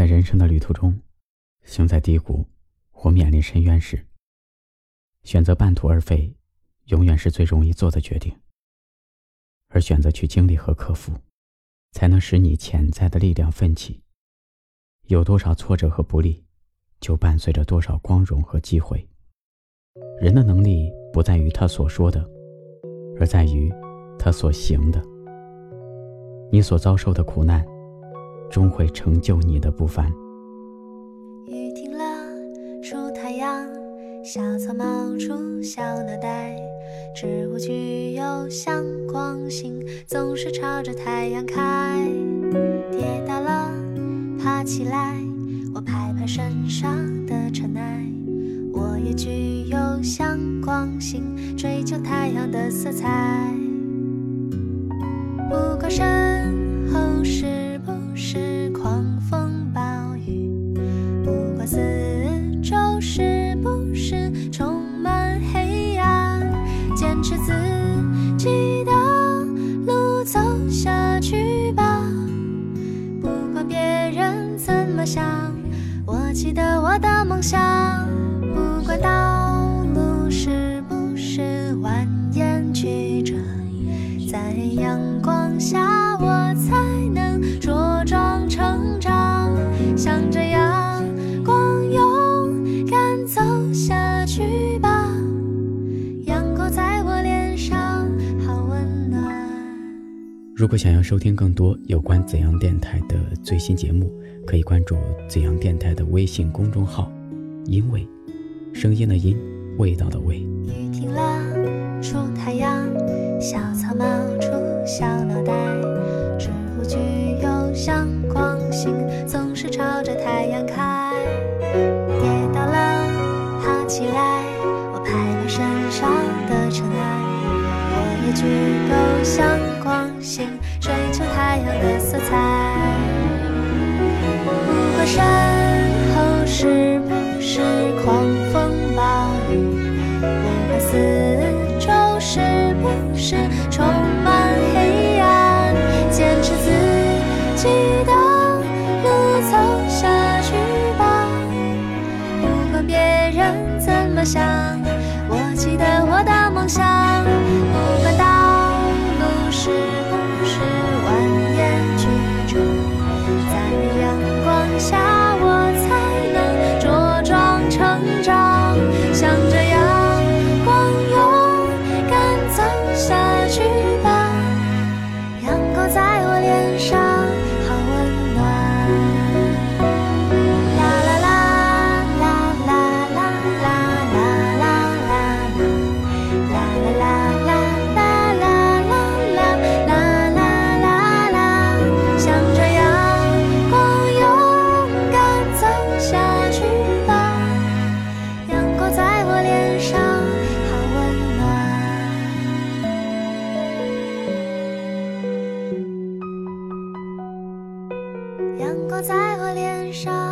在人生的旅途中，行在低谷或面临深渊时，选择半途而废，永远是最容易做的决定。而选择去经历和克服，才能使你潜在的力量奋起。有多少挫折和不利，就伴随着多少光荣和机会。人的能力不在于他所说的，而在于他所行的。你所遭受的苦难，终会成就你的不凡。雨停了，出太阳，小草冒出小脑袋，植物具有向光性，总是朝着太阳开。跌倒了，爬起来，我拍拍身上的尘埃。我也具有向光性，追求太阳的色彩。想，我记得我的梦想。不管道路是不是蜿蜒曲折，在阳光下。如果想要收听更多有关怎样电台的最新节目，可以关注怎样电台的微信公众号。因为，声音的音，味道的味。雨停了，出太阳，小草冒出小脑袋，植物具有向光性，总是朝着太阳开。跌倒了，爬起来，我拍拍身上的尘埃，我也具有向光。星追求太阳的色彩。不管身后是不是狂风暴雨不管四周是不是充满黑暗？坚持自己的路走下去吧。不管别人怎么想我记得我的梦想阳光在我脸上